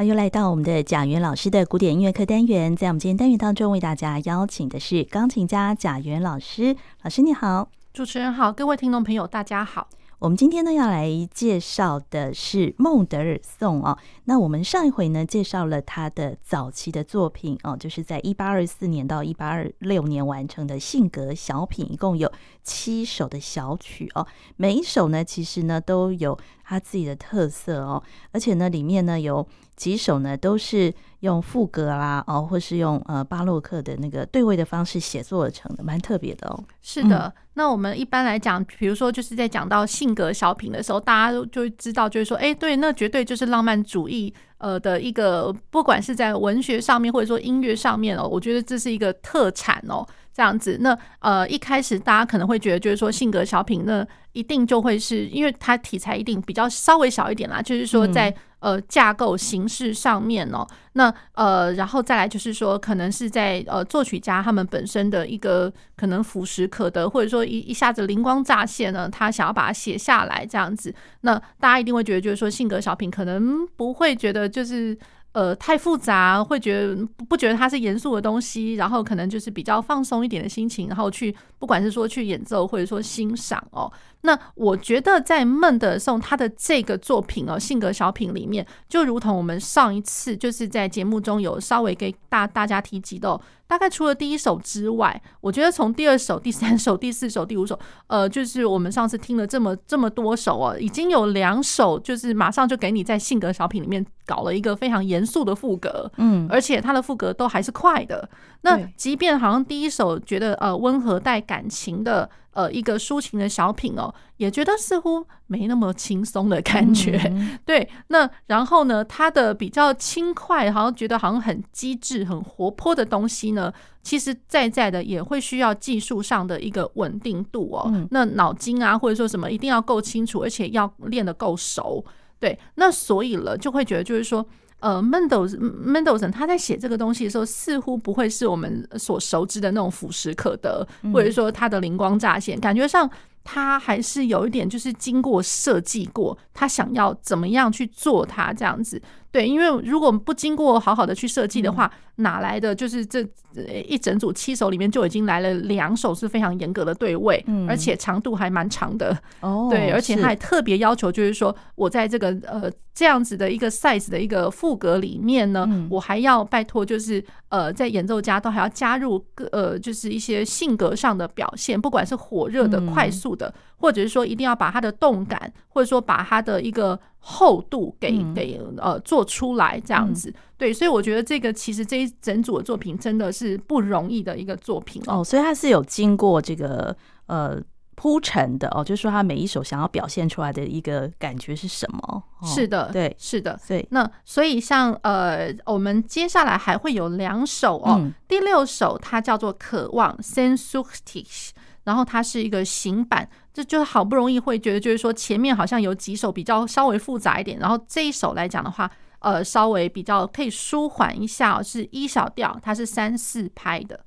好，又来到我们的贾元老师的古典音乐课单元，在我们今天单元当中，为大家邀请的是钢琴家贾元老师。老师你好，主持人好，各位听众朋友大家好。我们今天呢要来介绍的是孟德尔颂哦。那我们上一回呢介绍了他的早期的作品哦，就是在一八二四年到一八二六年完成的性格小品，一共有七首的小曲哦。每一首呢其实呢都有他自己的特色哦，而且呢里面呢有几首呢都是用副歌啦哦，或是用呃巴洛克的那个对位的方式写作而成的，蛮特别的哦。是的。嗯那我们一般来讲，比如说就是在讲到性格小品的时候，大家都就会知道，就是说，哎，对，那绝对就是浪漫主义，呃的一个，不管是在文学上面或者说音乐上面哦，我觉得这是一个特产哦，这样子。那呃一开始大家可能会觉得，就是说性格小品，那一定就会是因为它题材一定比较稍微小一点啦，就是说在。呃，架构形式上面哦，那呃，然后再来就是说，可能是在呃作曲家他们本身的一个可能俯拾可得，或者说一一下子灵光乍现呢，他想要把它写下来这样子，那大家一定会觉得，就是说性格小品可能不会觉得就是。呃，太复杂，会觉得不觉得它是严肃的东西，然后可能就是比较放松一点的心情，然后去不管是说去演奏或者说欣赏哦。那我觉得在孟德颂他的这个作品哦，性格小品里面，就如同我们上一次就是在节目中有稍微给大大家提及的。大概除了第一首之外，我觉得从第二首、第三首、第四首、第五首，呃，就是我们上次听了这么这么多首哦，已经有两首就是马上就给你在性格小品里面搞了一个非常严肃的副歌，嗯，而且它的副歌都还是快的。那即便好像第一首觉得呃温和带感情的。呃，一个抒情的小品哦，也觉得似乎没那么轻松的感觉。嗯、对，那然后呢，他的比较轻快，好像觉得好像很机智、很活泼的东西呢，其实在在的也会需要技术上的一个稳定度哦。嗯、那脑筋啊，或者说什么，一定要够清楚，而且要练得够熟。对，那所以了，就会觉得就是说。呃，，Mendel Mendelson 他在写这个东西的时候，似乎不会是我们所熟知的那种俯视可得，或者说他的灵光乍现，感觉上他还是有一点就是经过设计过，他想要怎么样去做它这样子。对，因为如果不经过好好的去设计的话，哪来的就是这一整组七首里面就已经来了两首是非常严格的对位，而且长度还蛮长的。哦，对，而且他还特别要求，就是说我在这个呃这样子的一个 size 的一个副格里面呢，我还要拜托，就是呃在演奏家都还要加入个呃就是一些性格上的表现，不管是火热的、快速的，或者是说一定要把它的动感，或者说把它的一个。厚度给给呃做出来这样子，对，所以我觉得这个其实这一整组的作品真的是不容易的一个作品哦，所以它是有经过这个呃铺陈的哦，就是说他每一首想要表现出来的一个感觉是什么？是的，对，是的，对。那所以像呃，我们接下来还会有两首哦，第六首它叫做《渴望》（Sehnsucht）。然后它是一个行板，这就好不容易会觉得，就是说前面好像有几首比较稍微复杂一点，然后这一首来讲的话，呃，稍微比较可以舒缓一下，是一小调，它是三四拍的。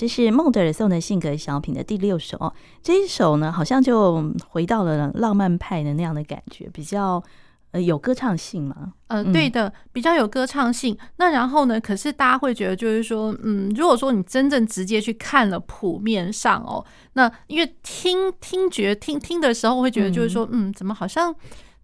这是孟德尔颂的性格小品的第六首哦。这一首呢，好像就回到了浪漫派的那样的感觉，比较呃有歌唱性嘛。呃，对的，比较有歌唱性。那然后呢，可是大家会觉得就是说，嗯，如果说你真正直接去看了谱面上哦，那因为听听觉听听的时候会觉得就是说，嗯，怎么好像。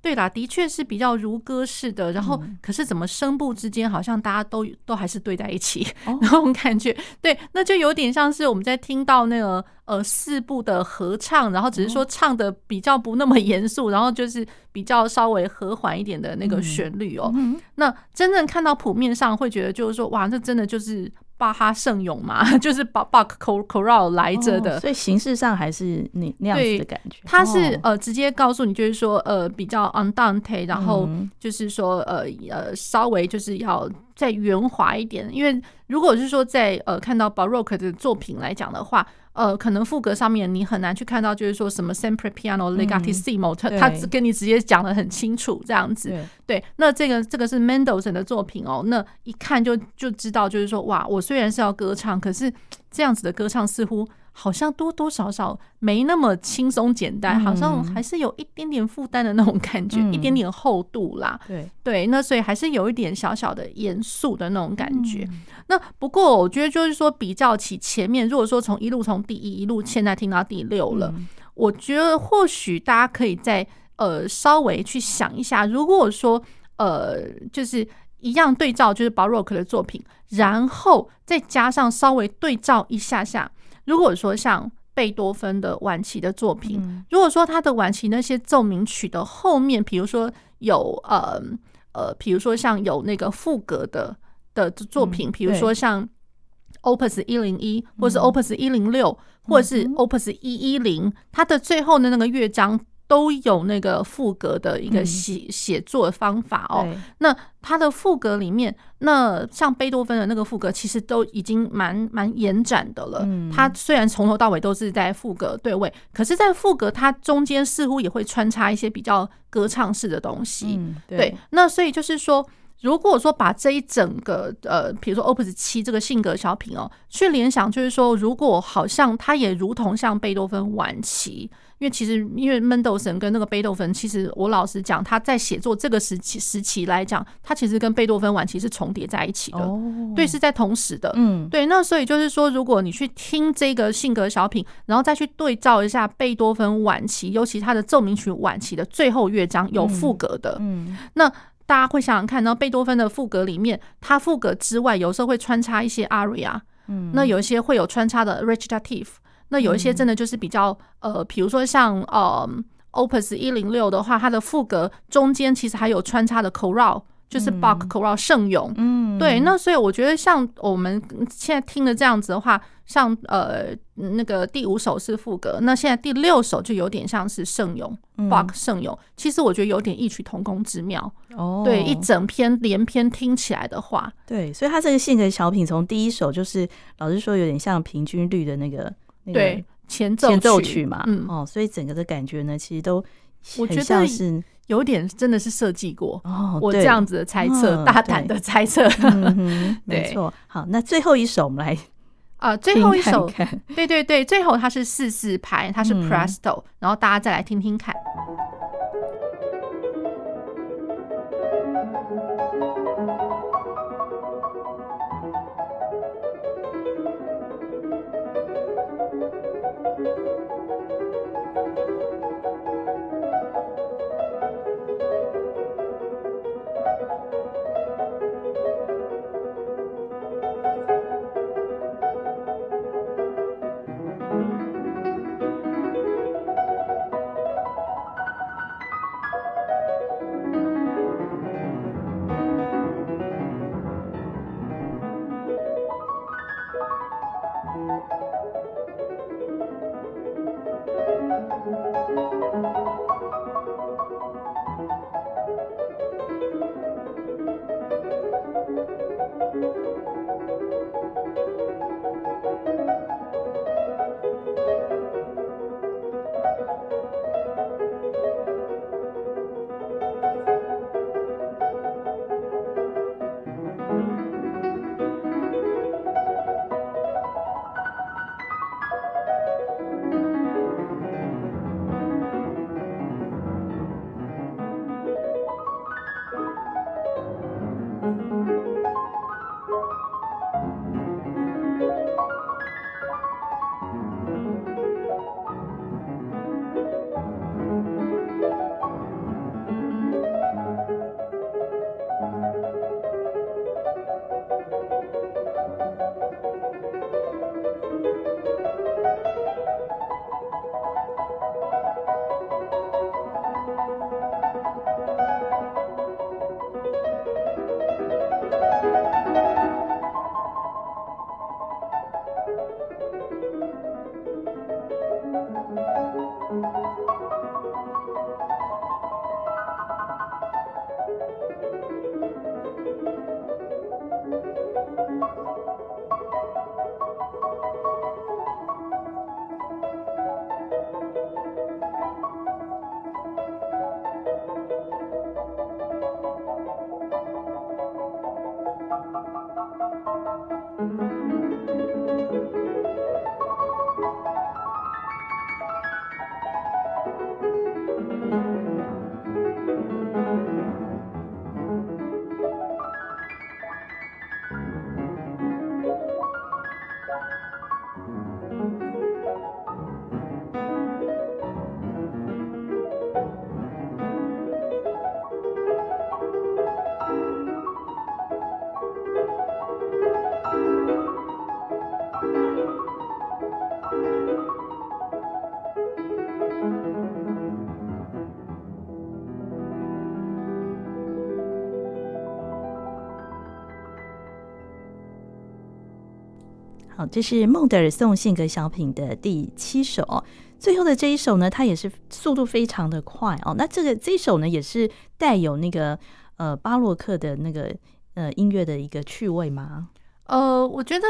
对啦，的确是比较如歌似的，然后可是怎么声部之间好像大家都都还是对在一起，哦、那种感觉，对，那就有点像是我们在听到那个呃四部的合唱，然后只是说唱的比较不那么严肃，然后就是比较稍微和缓一点的那个旋律哦。嗯、那真正看到谱面上会觉得就是说，哇，这真的就是。巴哈圣咏嘛，就是把巴克科科绕来着的，所以形式上还是那那样子的感觉。他是呃直接告诉你，就是说呃比较 undante，然后就是说呃呃稍微就是要再圆滑一点，因为如果是说在呃看到 Baroque 的作品来讲的话。呃，可能副歌上面你很难去看到，就是说什么 sempre piano legatissimo，他他跟你直接讲的很清楚这样子。对，那这个这个是 Mendelssohn 的作品哦，那一看就就知道，就是说哇，我虽然是要歌唱，可是这样子的歌唱似乎。好像多多少少没那么轻松简单，好像还是有一点点负担的那种感觉，一点点厚度啦。对对，那所以还是有一点小小的严肃的那种感觉。那不过我觉得就是说，比较起前面，如果说从一路从第一一路现在听到第六了，我觉得或许大家可以再呃稍微去想一下，如果说呃就是一样对照就是 Baroque 的作品，然后再加上稍微对照一下下。如果说像贝多芬的晚期的作品，如果说他的晚期那些奏鸣曲的后面，比如说有呃呃，比如说像有那个赋格的的作品，比如说像 Opus 一零一，或是 Opus 一零六，或者是 Opus 一一零，它的最后的那个乐章。都有那个赋格的一个写写作方法哦。那他的赋格里面，那像贝多芬的那个赋格，其实都已经蛮蛮延展的了。他虽然从头到尾都是在赋格对位，可是，在赋格它中间似乎也会穿插一些比较歌唱式的东西。对，那所以就是说，如果说把这一整个呃，比如说 Opus 七这个性格小品哦，去联想，就是说，如果好像它也如同像贝多芬晚期。因为其实，因为门德尔松跟那个贝多芬，其实我老实讲，他在写作这个时期时期来讲，他其实跟贝多芬晚期是重叠在一起的，对，是在同时的，嗯，对。那所以就是说，如果你去听这个性格小品，然后再去对照一下贝多芬晚期，尤其他的奏鸣曲晚期的最后乐章有副格的，嗯，那大家会想想看，然后贝多芬的副格里面，他赋格之外，有时候会穿插一些 aria，嗯，那有一些会有穿插的 recitative。那有一些真的就是比较呃，比如说像呃，Opus 一零六的话，它的副歌中间其实还有穿插的 chorale，就是 Bach chorale 圣咏。嗯，对。那所以我觉得像我们现在听的这样子的话，像呃那个第五首是副歌，那现在第六首就有点像是圣咏，Bach 圣咏。其实我觉得有点异曲同工之妙。哦，对，一整篇连篇听起来的话，对，所以它这个性格小品从第一首就是老实说有点像平均律的那个。对前奏前奏曲嘛，嗯哦，所以整个的感觉呢，其实都我觉得是有点真的是设计过哦。我这样子的猜测，大胆的猜测，没错。好，那最后一首我们来啊，最后一首，对对对，最后它是四四拍，它是 Presto，然后大家再来听听看。好，这是孟德尔颂性格小品的第七首。最后的这一首呢，它也是速度非常的快哦。那这个这一首呢，也是带有那个呃巴洛克的那个呃音乐的一个趣味吗？呃，我觉得。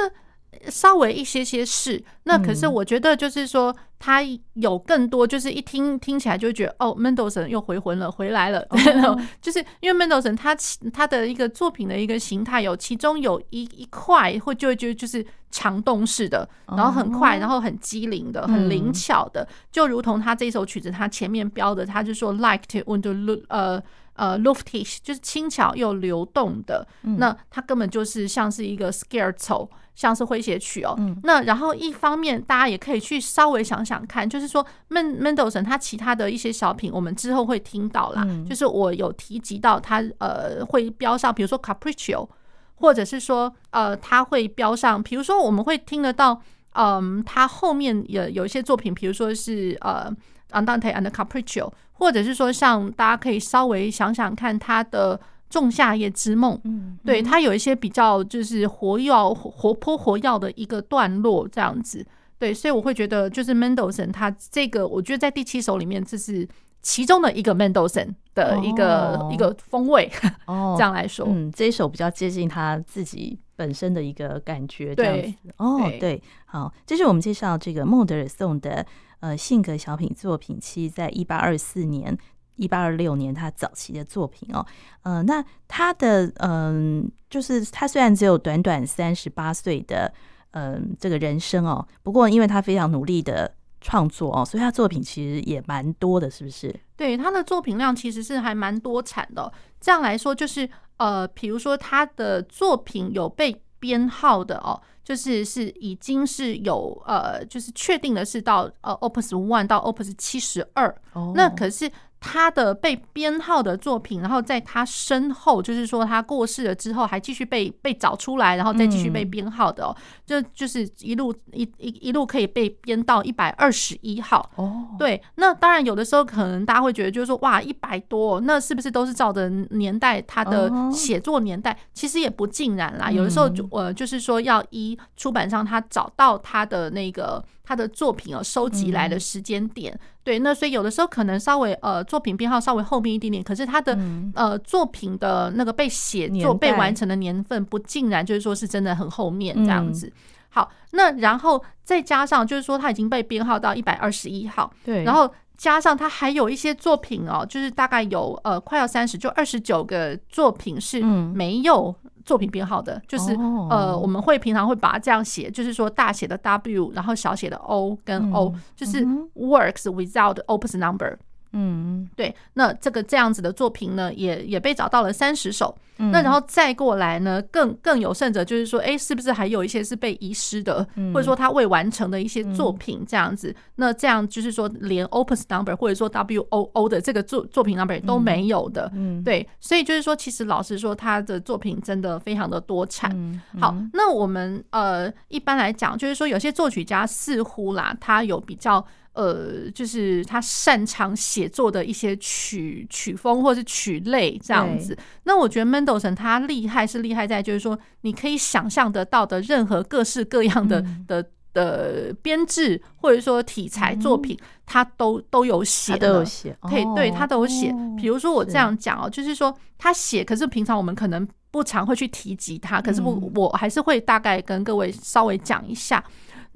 稍微一些些是，那可是我觉得就是说，他有更多，就是一听听起来就会觉得哦，Mendelssohn 又回魂了，回来了。Oh. 就是因为 Mendelssohn 他他的一个作品的一个形态有，其中有一一块会就会觉得就是强动式的，然后很快，然后很机灵的，很灵巧的，就如同他这首曲子，他前面标的，他就说 Leicht und 呃。呃，luftig 就是轻巧又流动的，嗯、那它根本就是像是一个 scherzo，像是诙谐曲哦。嗯、那然后一方面，大家也可以去稍微想想看，就是说，Men Mendelssohn 他其他的一些小品，我们之后会听到啦。嗯、就是我有提及到他呃会标上，比如说 Capriccio，或者是说呃他会标上，比如说我们会听得到，嗯、呃，他后面有有一些作品，比如说是呃 Andante and Capriccio。或者是说，像大家可以稍微想想看他的《仲夏夜之梦》，嗯，对，他有一些比较就是活跃、活泼、活跃的一个段落这样子，对，所以我会觉得就是 Mendelssohn 他这个，我觉得在第七首里面，这是其中的一个 Mendelssohn 的一个、哦、一个风味，哦，这样来说，嗯，这一首比较接近他自己本身的一个感觉，这样子，对哦，对，对，好，这是我们介绍这个孟德尔颂的。呃，性格小品作品七，在一八二四年、一八二六年，他早期的作品哦。呃，那他的嗯、呃，就是他虽然只有短短三十八岁的嗯、呃、这个人生哦，不过因为他非常努力的创作哦，所以他作品其实也蛮多的，是不是？对，他的作品量其实是还蛮多产的。这样来说，就是呃，比如说他的作品有被编号的哦。就是是已经是有呃，就是确定的是到呃 Opus One 到 Opus 七十二，那可是。他的被编号的作品，然后在他身后，就是说他过世了之后，还继续被被找出来，然后再继续被编号的哦，就就是一路一一一路可以被编到一百二十一号哦。对，那当然有的时候可能大家会觉得，就是说哇，一百多，那是不是都是照着年代他的写作年代？其实也不尽然啦，有的时候就呃，就是说要依出版商他找到他的那个。他的作品哦，收集来的时间点，嗯、对，那所以有的时候可能稍微呃，作品编号稍微后面一点点，可是他的、嗯、呃作品的那个被写作被完成的年份，不尽然就是说是真的很后面这样子。嗯、好，那然后再加上就是说他已经被编号到一百二十一号，对，然后加上他还有一些作品哦，就是大概有呃快要三十，就二十九个作品是没有。作品编号的，就是呃，我们会平常会把它这样写，就是说大写的 W，然后小写的 O 跟 O，就是 works without opus number。嗯，对，那这个这样子的作品呢，也也被找到了三十首。嗯、那然后再过来呢，更更有甚者，就是说，哎，是不是还有一些是被遗失的，嗯、或者说他未完成的一些作品这样子？嗯、那这样就是说，连 opus number 或者说 W O O 的这个作作品 number 都没有的。嗯，对，所以就是说，其实老实说，他的作品真的非常的多产。好，那我们呃一般来讲，就是说有些作曲家似乎啦，他有比较。呃，就是他擅长写作的一些曲曲风或是曲类这样子。那我觉得 Mendelssohn 他厉害是厉害在，就是说你可以想象得到的任何各式各样的的的编制或者说题材作品，他都都有写，都有写，可以对他都有写。比如说我这样讲哦，就是说他写，可是平常我们可能不常会去提及他，可是我我还是会大概跟各位稍微讲一下。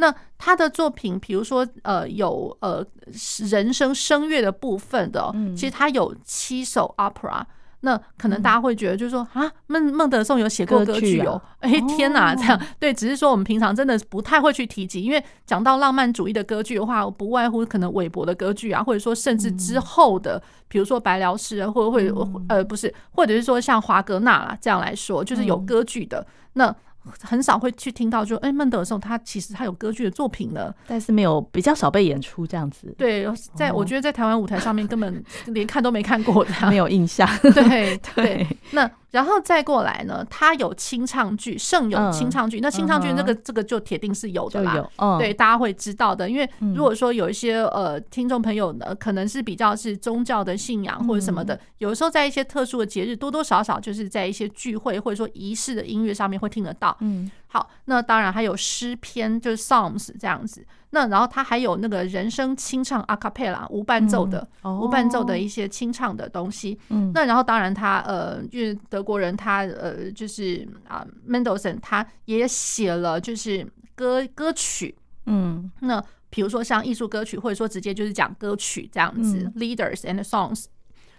那他的作品，比如说，呃，有呃人声声乐的部分的，其实他有七首 opera。那可能大家会觉得，就是说啊，孟孟德尔颂有写过歌剧哦，哎天哪，这样。对，只是说我们平常真的不太会去提及，因为讲到浪漫主义的歌剧的话，不外乎可能韦伯的歌剧啊，或者说甚至之后的，比如说白辽士啊，或者会呃不是，或者是说像华格纳啦这样来说，就是有歌剧的。那。很少会去听到，就哎，孟德尔颂他其实他有歌剧的作品了，但是没有比较少被演出这样子。对，在我觉得在台湾舞台上面根本连看都没看过的，没有印象。对 对，那。然后再过来呢，他有清唱剧，圣咏清唱剧。那清唱剧这个这个就铁定是有的啦，对，大家会知道的。因为如果说有一些呃听众朋友呢，可能是比较是宗教的信仰或者什么的，有的时候在一些特殊的节日，多多少少就是在一些聚会或者说仪式的音乐上面会听得到。嗯，好，那当然还有诗篇，就是 Psalms 这样子。那然后他还有那个人声清唱 a cappella 无伴奏的、嗯哦、无伴奏的一些清唱的东西。嗯，那然后当然他呃，因为德国人他呃，就是啊 Mendelssohn 他也写了就是歌歌曲。嗯，那比如说像艺术歌曲，或者说直接就是讲歌曲这样子、嗯、，leaders and songs。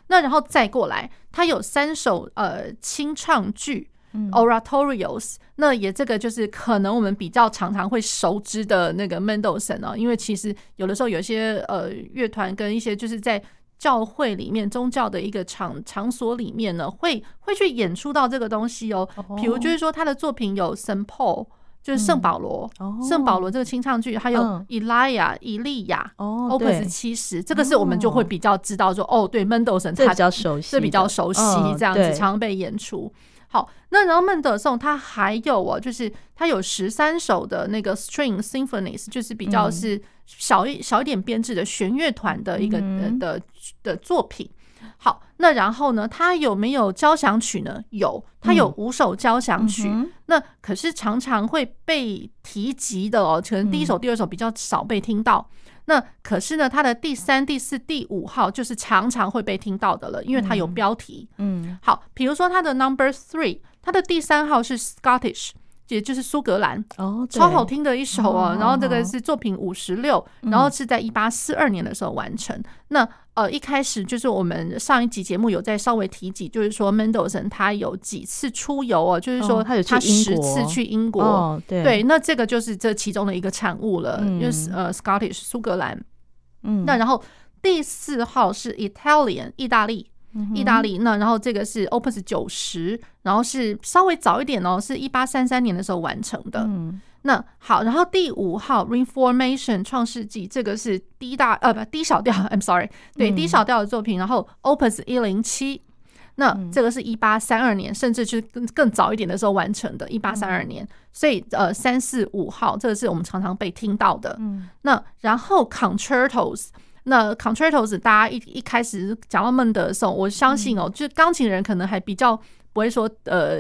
那然后再过来，他有三首呃清唱剧。Oratorios，那也这个就是可能我们比较常常会熟知的那个 Mendelssohn 哦，因为其实有的时候有些呃乐团跟一些就是在教会里面宗教的一个场场所里面呢，会会去演出到这个东西哦。比如就是说他的作品有 Saint Paul，就是圣保罗，圣保罗这个清唱剧，还有 Elia 以利亚，Opus 七十，这个是我们就会比较知道说哦，对 Mendelssohn 他比较熟悉，是比较熟悉这样子，常常被演出。好，那然后孟德颂他还有哦，就是他有十三首的那个 string symphonies，就是比较是小一小一点编制的弦乐团的一个的的的作品。好，那然后呢，他有没有交响曲呢？有，他有五首交响曲。那可是常常会被提及的哦，可能第一首、第二首比较少被听到。那可是呢，它的第三、第四、第五号就是常常会被听到的了，因为它有标题。嗯，好，比如说它的 Number Three，它的第三号是 Scottish，也就是苏格兰，哦，超好听的一首哦。然后这个是作品五十六，然后是在一八四二年的时候完成。那呃，一开始就是我们上一集节目有在稍微提及，就是说 Mendelssohn 他有几次出游哦，就是说他有他十次去英国，对，那这个就是这其中的一个产物了，因为呃 Scottish 苏格兰，嗯，那然后第四号是 Italian 意大利，意大利，那然后这个是 Opus 九十，然后是稍微早一点哦，是一八三三年的时候完成的，嗯。那好，然后第五号 Reformation 创世纪，这个是低大呃不低小调，I'm sorry，对低小调的作品。然后 Opus 一零七，那这个是一八三二年，甚至是更更早一点的时候完成的，一八三二年。所以呃三四五号，这个是我们常常被听到的。那然后 Concertos，那 Concertos 大家一一开始讲到孟德的时候，我相信哦，就钢琴人可能还比较。不会说呃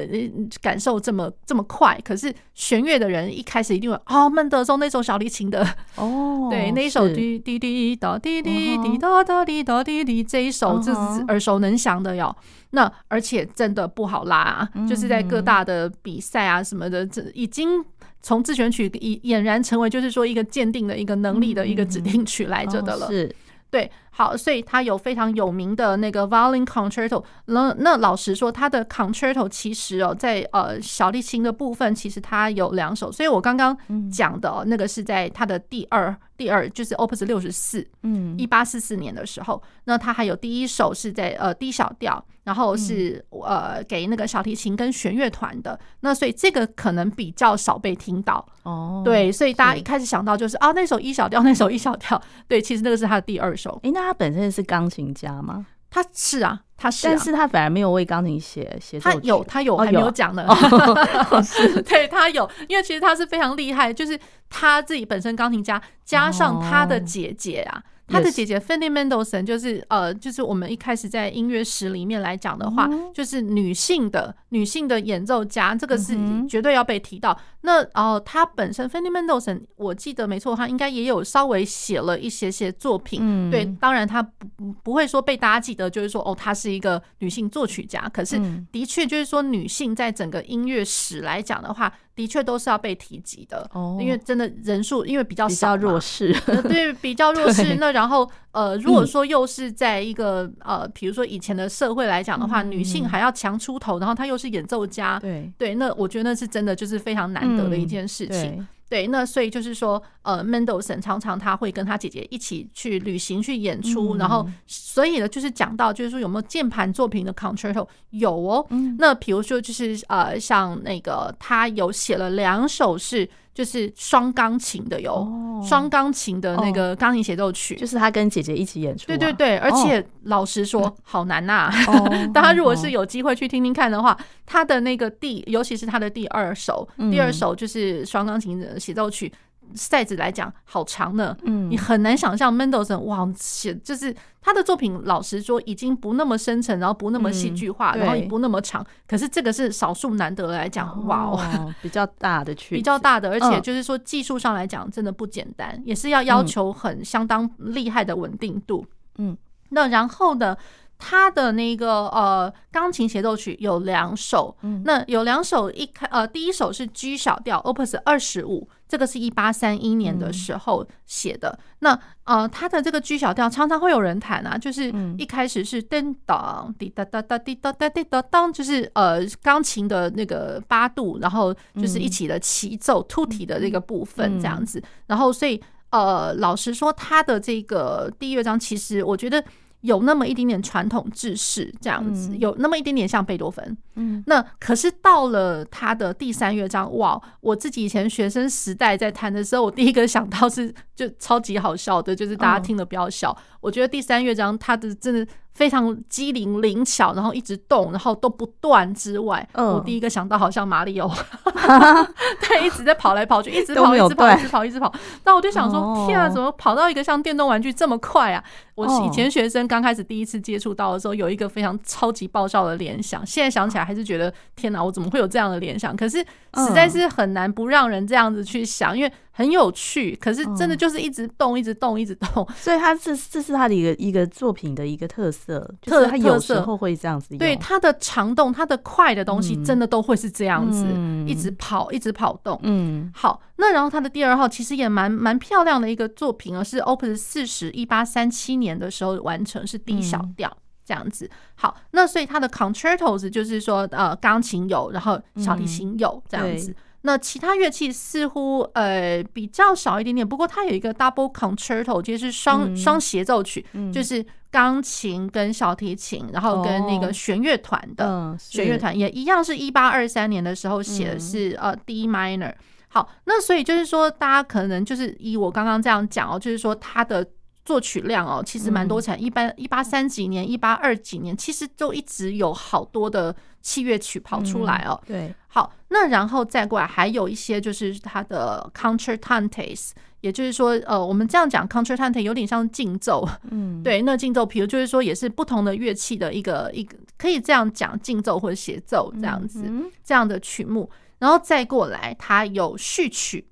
感受这么这么快，可是弦乐的人一开始一定会哦，孟德松那首小提琴的哦，对，那一首滴滴滴哒滴滴滴哒哒滴哒滴滴这一首这是耳熟能详的哟。那而且真的不好拉啊，就是在各大的比赛啊什么的，这已经从自选曲已俨然成为就是说一个鉴定的一个能力的一个指定曲来着的了。是。对，好，所以他有非常有名的那个 violin concerto。那那老实说，他的 concerto 其实哦，在呃小提琴的部分，其实他有两首。所以我刚刚讲的哦，那个是在他的第二。第二就是 Opus 六十四，嗯，一八四四年的时候，那他还有第一首是在呃 D 小调，然后是呃给那个小提琴跟弦乐团的，那所以这个可能比较少被听到哦。对，所以大家一开始想到就是啊，那首一小调，那首一小调，对，其实那个是他的第二首。诶，那他本身是钢琴家吗？他是啊，他是，但是他反而没有为钢琴写写。他有，他有，还没有讲呢。是，对他有，因为其实他是非常厉害，就是他自己本身钢琴家，加上他的姐姐啊。他的姐姐 Fanny Mendelssohn 就是呃，就是我们一开始在音乐史里面来讲的话，就是女性的女性的演奏家，这个是绝对要被提到。那哦，她本身 Fanny Mendelssohn，我记得没错，她应该也有稍微写了一些些作品。对，当然她不不会说被大家记得，就是说哦，她是一个女性作曲家。可是的确就是说，女性在整个音乐史来讲的话。的确都是要被提及的，哦因为真的人数因为比较少，比较弱势，对，比较弱势。那然后呃，如果说又是在一个呃，比如说以前的社会来讲的话，女性还要强出头，然后她又是演奏家，对对，那我觉得那是真的就是非常难得的一件事情。对，那所以就是说，呃，Mendelssohn 常常他会跟他姐姐一起去旅行去演出，然后所以呢，就是讲到就是说有没有键盘作品的 concerto 有哦，那比如说就是呃，像那个他有写了两首是。就是双钢琴的哟，双钢琴的那个钢琴协奏曲，就是他跟姐姐一起演出。对对对，而且老实说，好难呐。大家如果是有机会去听听看的话，他的那个第，尤其是他的第二首，第二首就是双钢琴的协奏曲，塞子来讲好长呢，嗯，你很难想象 Mendelssohn 哇，写就是他的作品，老实说已经不那么深沉，然后不那么戏剧化，然后也不那么长。可是这个是少数难得来讲，哇哦，比较大的区，比较大的，而且就是说技术上来讲真的不简单，也是要要求很相当厉害的稳定度。嗯，那然后呢？他的那个呃钢琴协奏曲有两首，嗯、那有两首一开呃第一首是 G 小调 Opus 二十五，这个是一八三一年的时候写的。嗯、那呃他的这个 G 小调常常会有人弹啊，就是一开始是噔当滴哒哒哒滴哒哒滴哒当，就是呃钢琴的那个八度，然后就是一起的齐奏 tutti 的这个部分这样子。然后所以呃老实说，他的这个第一乐章其实我觉得。有那么一点点传统制式这样子，有那么一点点像贝多芬。嗯，那可是到了他的第三乐章，哇！我自己以前学生时代在弹的时候，我第一个想到是就超级好笑的，就是大家听了不要笑。我觉得第三乐章它的真的。非常机灵灵巧，然后一直动，然后都不断之外，我第一个想到好像马里奥，对，一直在跑来跑去，一直跑，一直跑，一直跑，一直跑。那我就想说，天啊，怎么跑到一个像电动玩具这么快啊？我以前学生刚开始第一次接触到的时候，有一个非常超级爆笑的联想。现在想起来还是觉得天哪，我怎么会有这样的联想？可是实在是很难不让人这样子去想，因为。很有趣，可是真的就是一直动，一直动，一直动，所以他这这是他的一个一个作品的一个特色，特它有时候会这样子。对，他的长动，他的快的东西，真的都会是这样子，一直跑，一直跑动。嗯，好，那然后他的第二号其实也蛮蛮漂亮的一个作品啊，是 Opus 四十，一八三七年的时候完成，是 D 小调这样子。好，那所以它的 Concertos 就是说，呃，钢琴有，然后小提琴有这样子。那其他乐器似乎呃比较少一点点，不过它有一个 double concerto，就是双双协奏曲，嗯、就是钢琴跟小提琴，然后跟那个弦乐团的弦乐团也一样，是一八二三年的时候写的是呃 D minor。好，那所以就是说，大家可能就是以我刚刚这样讲哦，就是说它的。作曲量哦，其实蛮多产。一般一八三几年、一八二几年，其实都一直有好多的器乐曲跑出来哦。对，好，那然后再过来还有一些就是它的 concertantes，也就是说，呃，我们这样讲 concertante 有点像竞奏。嗯，对，那竞奏，比如就是说，也是不同的乐器的一个一个，可以这样讲，竞奏或者协奏这样子这样的曲目。然后再过来，它有序曲。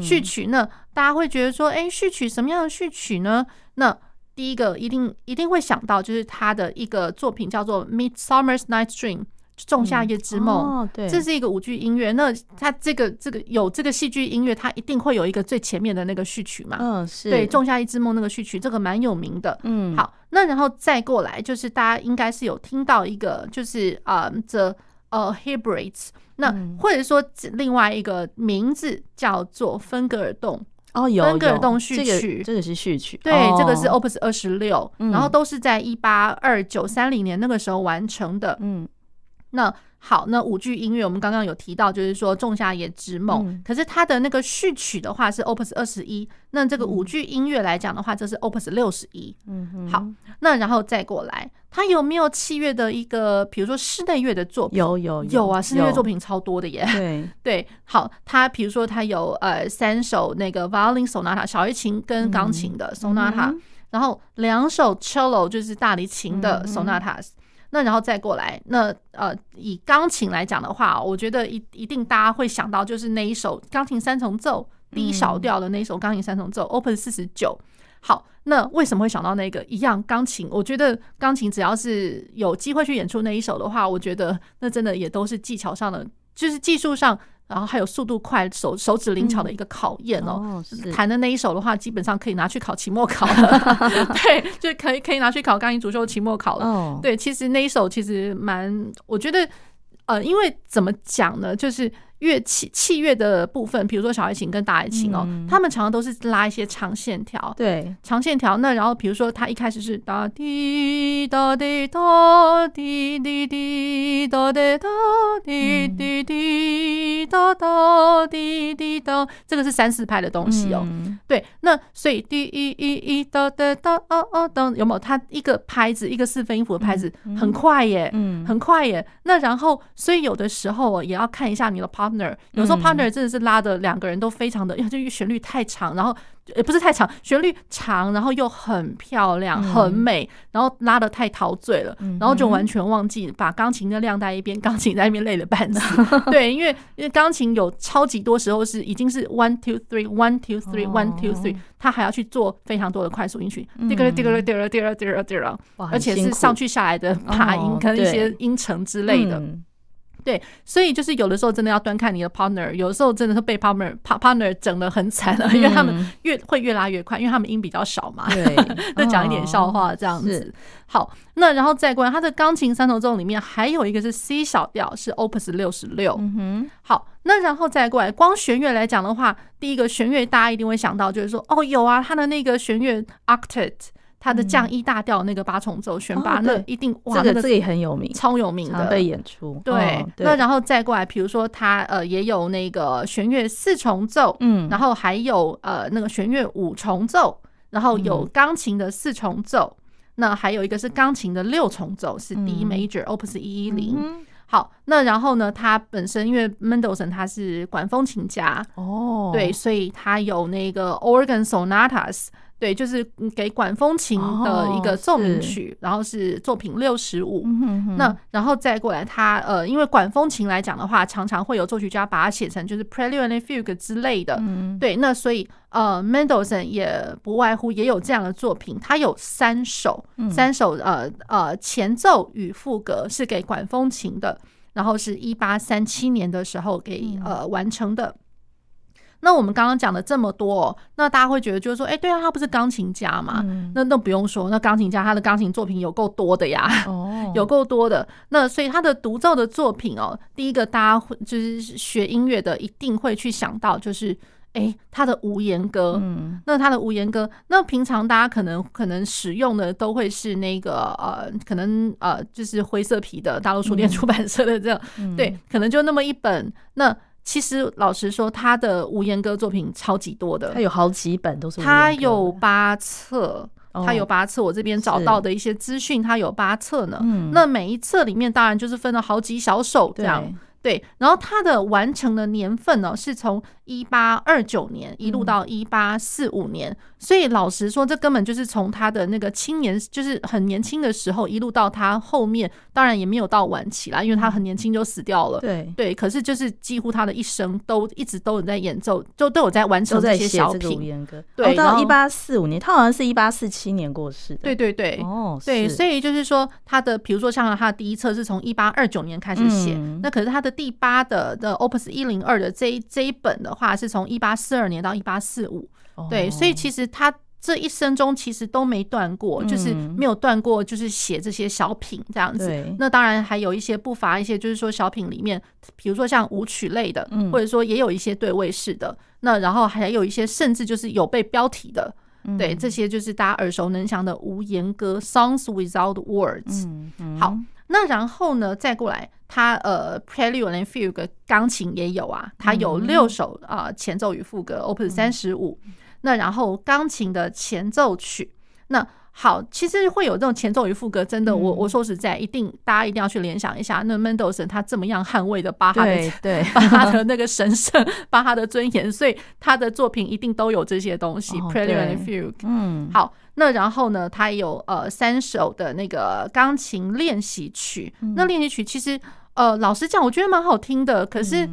序曲呢，大家会觉得说，哎，序曲什么样的序曲呢？那第一个一定一定会想到，就是他的一个作品叫做《Midsummer Night's Dream》仲夏夜之梦。哦，对，这是一个舞剧音乐。那他这个这个有这个戏剧音乐，它一定会有一个最前面的那个序曲嘛？嗯，是对，仲夏夜之梦那个序曲，这个蛮有名的。嗯，好，那然后再过来，就是大家应该是有听到一个，就是啊这。呃，Hebrides，那或者说另外一个名字叫做芬格尔洞哦，有芬格尔洞序曲，这个是序曲，对，这个是 Opus 二十六，然后都是在一八二九三零年那个时候完成的，嗯，那。好，那五句音乐我们刚刚有提到，就是说《仲夏夜之梦》，嗯，可是它的那个序曲的话是 Opus 二十一，那这个五句音乐来讲的话，这是 Opus 六十一。嗯哼，好，那然后再过来，它有没有器乐的一个，比如说室内乐的作品？有有有，有啊，室内乐作品超多的耶。对 对，好，它比如说它有呃三首那个 Violin Sonata 小提琴跟钢琴的 Sonata，嗯，然后两首 Cello 就是大提琴的 Sonatas。那然后再过来，那呃，以钢琴来讲的话，我觉得一一定大家会想到就是那一首钢琴三重奏低小调的那一首钢琴三重奏，Open 四十九。好，那为什么会想到那个一样钢琴？我觉得钢琴只要是有机会去演出那一首的话，我觉得那真的也都是技巧上的，就是技术上。然后还有速度快、手手指灵巧的一个考验哦。弹的那一首的话，基本上可以拿去考期末考了。对，就可以可以拿去考钢琴主修期末考了。对，其实那一首其实蛮，我觉得，呃，因为怎么讲呢，就是。乐器器乐的部分，比如说小提琴跟大提琴哦，他们常常都是拉一些长线条，对，长线条。那然后比如说，他一开始是哒滴哒滴哒滴滴滴哒滴哒滴滴滴哒哒滴滴哒，这个是三四拍的东西哦。对，那所以滴一一一哒哒哒哦哦哒，有没有？它一个拍子，一个四分音符的拍子很快耶，嗯，很快耶。那然后，所以有的时候也要看一下你的 partner。partner，有时候 partner 真的是拉的两个人都非常的，呀，这旋律太长，然后。也不是太长，旋律长，然后又很漂亮，很美，然后拉的太陶醉了，然后就完全忘记把钢琴的晾在一边，钢琴在那边累了半死。对，因为因为钢琴有超级多时候是已经是 one two three one two three one two three，他还要去做非常多的快速音群，滴个滴个滴个滴个滴个滴个，而且是上去下来的爬音，跟一些音程之类的。对，所以就是有的时候真的要端看你的 partner，有的时候真的是被 partner partner 整的很惨了，因为他们越会越拉越快，因为他们音比较少嘛。对，就讲一点笑话这样子。好，那然后再过来，他的钢琴三重奏里面还有一个是 C 小调，是 Opus 六十六。嗯哼。好，那然后再过来，光弦乐来讲的话，第一个弦乐大家一定会想到就是说，哦，有啊，他的那个弦乐 Octet。他的降一大调那个八重奏弦八，那一定哇，这个这个也很有名，超有名的。被演出。对，那然后再过来，比如说他呃也有那个弦乐四重奏，嗯，然后还有呃那个弦乐五重奏，然后有钢琴的四重奏，那还有一个是钢琴的六重奏，是 D Major Opus 一一零。好，那然后呢，他本身因为 Mendelssohn 他是管风琴家哦，对，所以他有那个 Organ Sonatas。对，就是给管风琴的一个奏鸣曲，然后是作品六十五。那然后再过来，他呃，因为管风琴来讲的话，常常会有作曲家把它写成就是 Prelude and Fugue 之类的。对，那所以呃，Mendelssohn 也不外乎也有这样的作品，他有三首，三首呃呃前奏与副歌是给管风琴的，然后是一八三七年的时候给呃完成的。那我们刚刚讲的这么多，那大家会觉得就是说，哎，对啊，他不是钢琴家嘛？那那不用说，那钢琴家他的钢琴作品有够多的呀，有够多的。那所以他的独奏的作品哦，第一个大家会就是学音乐的一定会去想到，就是哎，他的无言歌。那他的无言歌，那平常大家可能可能使用的都会是那个呃，可能呃，就是灰色皮的大陆书店出版社的这样，对，可能就那么一本那。其实老实说，他的无言歌作品超级多的，他有好几本都是。他有八册，他有八册。我这边找到的一些资讯，他有八册呢。那每一册里面当然就是分了好几小首这样。对，然后他的完成的年份呢，是从一八二九年一路到一八四五年，所以老实说，这根本就是从他的那个青年，就是很年轻的时候，一路到他后面，当然也没有到晚期啦，因为他很年轻就死掉了。对对，可是就是几乎他的一生都一直都有在演奏，就都有在完成这些小品。对，到一八四五年，他好像是一八四七年过世的。对对对，哦，对，所以就是说他的，比如说像他的第一册是从一八二九年开始写，那可是他的。第八的的 Opus 一零二的这一这一本的话，是从一八四二年到一八四五，对，所以其实他这一生中其实都没断过，就是没有断过，就是写这些小品这样子。那当然还有一些不乏一些，就是说小品里面，比如说像舞曲类的，或者说也有一些对位式的。那然后还有一些甚至就是有被标题的，对，这些就是大家耳熟能详的无言歌 （Songs without words）。好。那然后呢，再过来，他呃，Prelude and Fugue 钢琴也有啊，它有六首啊、呃、前奏与副歌，Opus 三十五。那然后钢琴的前奏曲，那好，其实会有这种前奏与副歌，真的，我我说实在，一定大家一定要去联想一下，那 Mendelssohn 他怎么样捍卫的巴哈的对 巴哈的那个神圣，巴哈的尊严，所以他的作品一定都有这些东西，Prelude and Fugue。嗯，好。那然后呢，它有呃三首的那个钢琴练习曲。那练习曲其实呃老实讲，我觉得蛮好听的。可是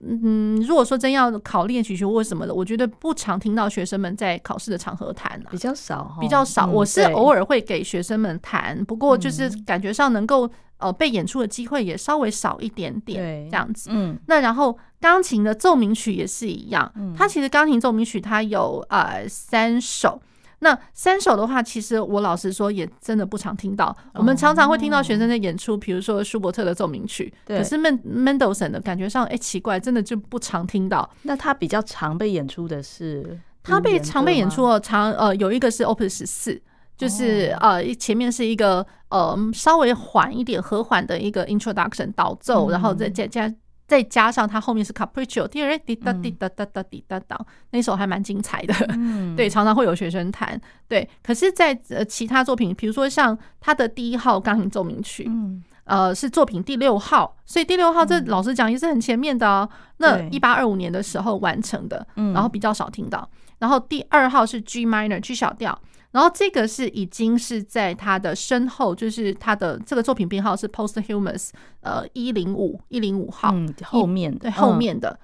嗯，如果说真要考练习曲或什么的，我觉得不常听到学生们在考试的场合弹，比较少，比较少。我是偶尔会给学生们弹，不过就是感觉上能够呃被演出的机会也稍微少一点点，这样子。嗯，那然后钢琴的奏鸣曲也是一样，它其实钢琴奏鸣曲它有呃三首。那三首的话，其实我老实说也真的不常听到。我们常常会听到学生的演出，比如说舒伯特的奏鸣曲，可是 Mendelssohn 的感觉上，哎，奇怪，真的就不常听到。那他比较常被演出的是，他被常被演出哦，常呃有一个是 Opus 十四，就是呃前面是一个呃稍微缓一点、和缓的一个 Introduction 导奏，然后再加加。再加上它后面是 Capriccio，滴哒滴哒滴哒哒哒滴哒哒，那首还蛮精彩的。嗯，对，常常会有学生弹。对，可是，在呃其他作品，比如说像他的第一号钢琴奏鸣曲，嗯，呃是作品第六号，所以第六号这老实讲也是很前面的哦。嗯、那一八二五年的时候完成的，然后比较少听到。然后第二号是 G minor G 小调，然后这个是已经是在他的身后，就是他的这个作品编号是 Posthumous 呃一零五一零五号，嗯、后面对后面的。嗯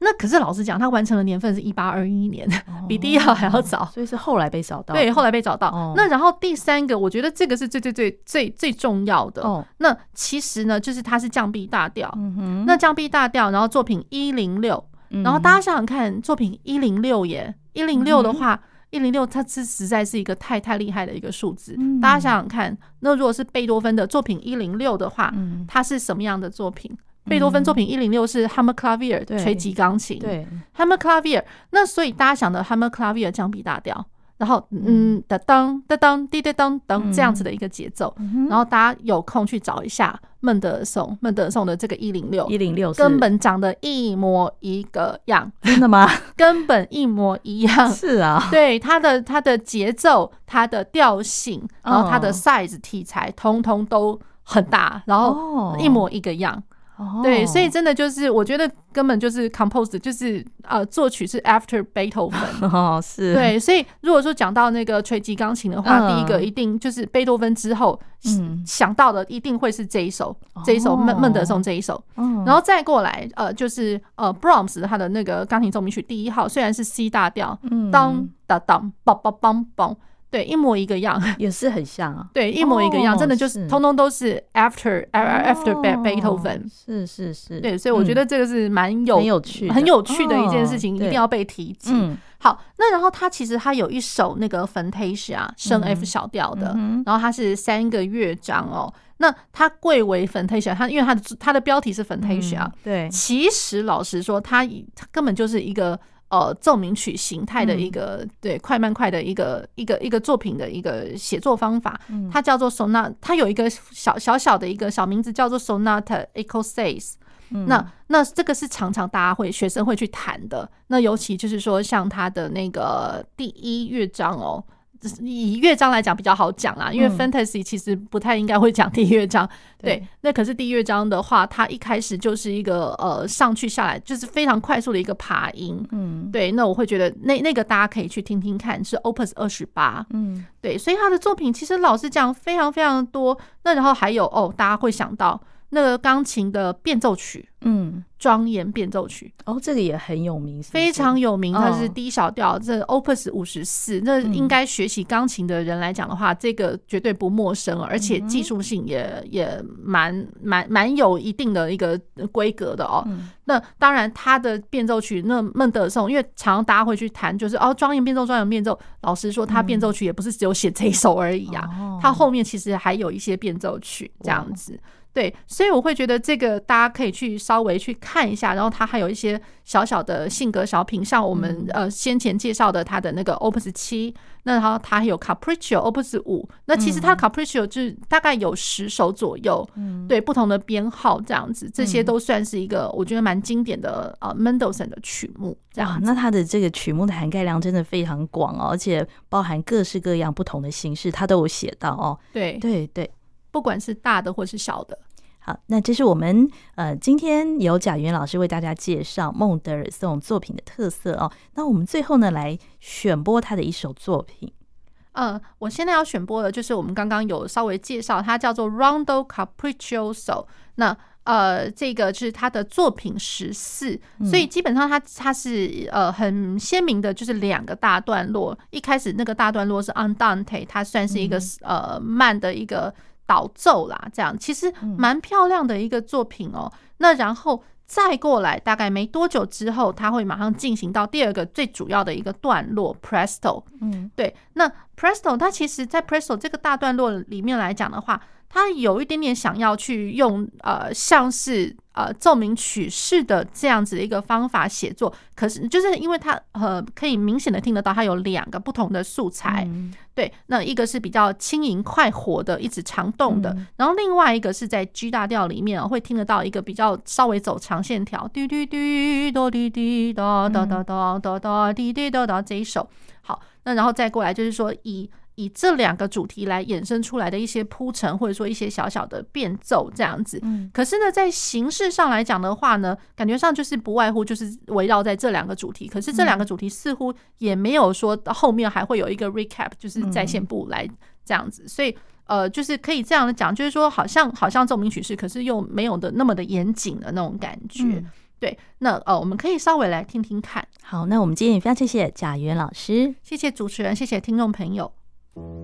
那可是老实讲，他完成的年份是一八二一年，哦、比第一号还要早，所以是后来被找到。对，后来被找到。哦、那然后第三个，我觉得这个是最最最最最重要的。哦，那其实呢，就是它是降 B 大调。那降 B 大调，然后作品一零六，然后大家想想看，作品一零六耶，一零六的话，一零六它是实在是一个太太厉害的一个数字。嗯、大家想想看，那如果是贝多芬的作品一零六的话，嗯、它是什么样的作品？贝多芬作品一零六是 Hammer Clavier 锤击钢琴，对 Hammer Clavier。那所以大家想的 Hammer Clavier 降 B 大调，然后嗯。哒噔哒噔滴滴噔噔这样子的一个节奏，然后大家有空去找一下孟德尔颂，孟德尔颂的这个一零六，一零六根本长得一模一个样，真的吗？根本一模一样，是啊，对它的它的节奏、它的调性，然后它的 size 题材，通通都很大，然后一模一个样。对，所以真的就是，我觉得根本就是 composed，就是呃，作曲是 after Beethoven 哦，是。对，所以如果说讲到那个吹击钢琴的话，嗯、第一个一定就是贝多芬之后想到的一定会是这一首，嗯、这一首孟孟德尔颂这一首，嗯、然后再过来呃，就是呃 Brahms 他的那个钢琴奏鸣曲第一号，虽然是 C 大调，当当当梆梆梆梆。对，一模一个样，也是很像啊。对，一模一个样，真的就是通通都是 after after Beethoven。是是是。对，所以我觉得这个是蛮有很有趣、很有趣的一件事情，一定要被提及。好，那然后他其实他有一首那个 Fantasia 升 F 小调的，然后它是三个乐章哦。那它贵为 Fantasia，它因为它的它的标题是 Fantasia。对，其实老实说，它它根本就是一个。呃，奏鸣曲形态的一个、嗯、对快慢快的一个一个一个作品的一个写作方法，嗯、它叫做 sonata，它有一个小小小的一个小名字叫做 sonata écossaise。嗯、那那这个是常常大家会学生会去弹的，那尤其就是说像他的那个第一乐章哦。以乐章来讲比较好讲啦，因为 fantasy 其实不太应该会讲第一乐章。对，那可是第一乐章的话，它一开始就是一个呃上去下来就是非常快速的一个爬音。嗯，对，那我会觉得那那个大家可以去听听看，是 Opus 二十八。嗯，对，所以他的作品其实老实讲非常非常多。那然后还有哦，大家会想到。那个钢琴的变奏曲，嗯，庄严变奏曲，哦，这个也很有名，非常有名。它是 D 小调，这 Opus 五十四，那应该学习钢琴的人来讲的话，这个绝对不陌生，而且技术性也也蛮蛮蛮有一定的一个规格的哦。那当然，他的变奏曲，那孟德尔颂，因为常常大家会去谈，就是哦，庄严变奏，庄严变奏。老师说，他变奏曲也不是只有写这一首而已啊，他后面其实还有一些变奏曲这样子。对，所以我会觉得这个大家可以去稍微去看一下，然后它还有一些小小的性格小品，像我们呃先前介绍的它的那个 Opus 七，那然后它还有 Capriccio Opus 五，那其实它 Capriccio 就大概有十首左右，嗯，对，不同的编号这样子，这些都算是一个我觉得蛮经典的呃 Mendelssohn 的曲目这样。那它的这个曲目的涵盖量真的非常广哦，而且包含各式各样不同的形式，它都有写到哦。对对对。不管是大的或是小的，好，那这是我们呃今天由贾云老师为大家介绍孟德尔颂作品的特色哦。那我们最后呢来选播他的一首作品，呃，我现在要选播的就是我们刚刚有稍微介绍，它叫做 Rondo Capriccioso。那呃，这个是他的作品十四，所以基本上他他是呃很鲜明的，就是两个大段落。一开始那个大段落是 Andante，它算是一个呃慢的一个。导奏啦，这样其实蛮漂亮的一个作品哦。那然后再过来，大概没多久之后，它会马上进行到第二个最主要的一个段落，Presto。嗯，对。那 Presto，它其实，在 Presto 这个大段落里面来讲的话，它有一点点想要去用呃，像是。呃，奏鸣曲式的这样子的一个方法写作，可是就是因为他呃，可以明显的听得到，它有两个不同的素材，嗯、对，那一个是比较轻盈快活的，一直长动的，嗯、然后另外一个是在 G 大调里面会听得到一个比较稍微走长线条，滴滴滴哆滴滴哒哒哒哒哒哒滴滴哒哒这一首，好，那然后再过来就是说以。以这两个主题来衍生出来的一些铺陈，或者说一些小小的变奏这样子。嗯，可是呢，在形式上来讲的话呢，感觉上就是不外乎就是围绕在这两个主题。可是这两个主题似乎也没有说后面还会有一个 recap，就是在线部来这样子。所以呃，就是可以这样的讲，就是说好像好像奏鸣曲式，可是又没有的那么的严谨的那种感觉。嗯对，那呃，我们可以稍微来听听看。好，那我们今天也非常谢谢贾元老师，谢谢主持人，谢谢听众朋友。Thank you.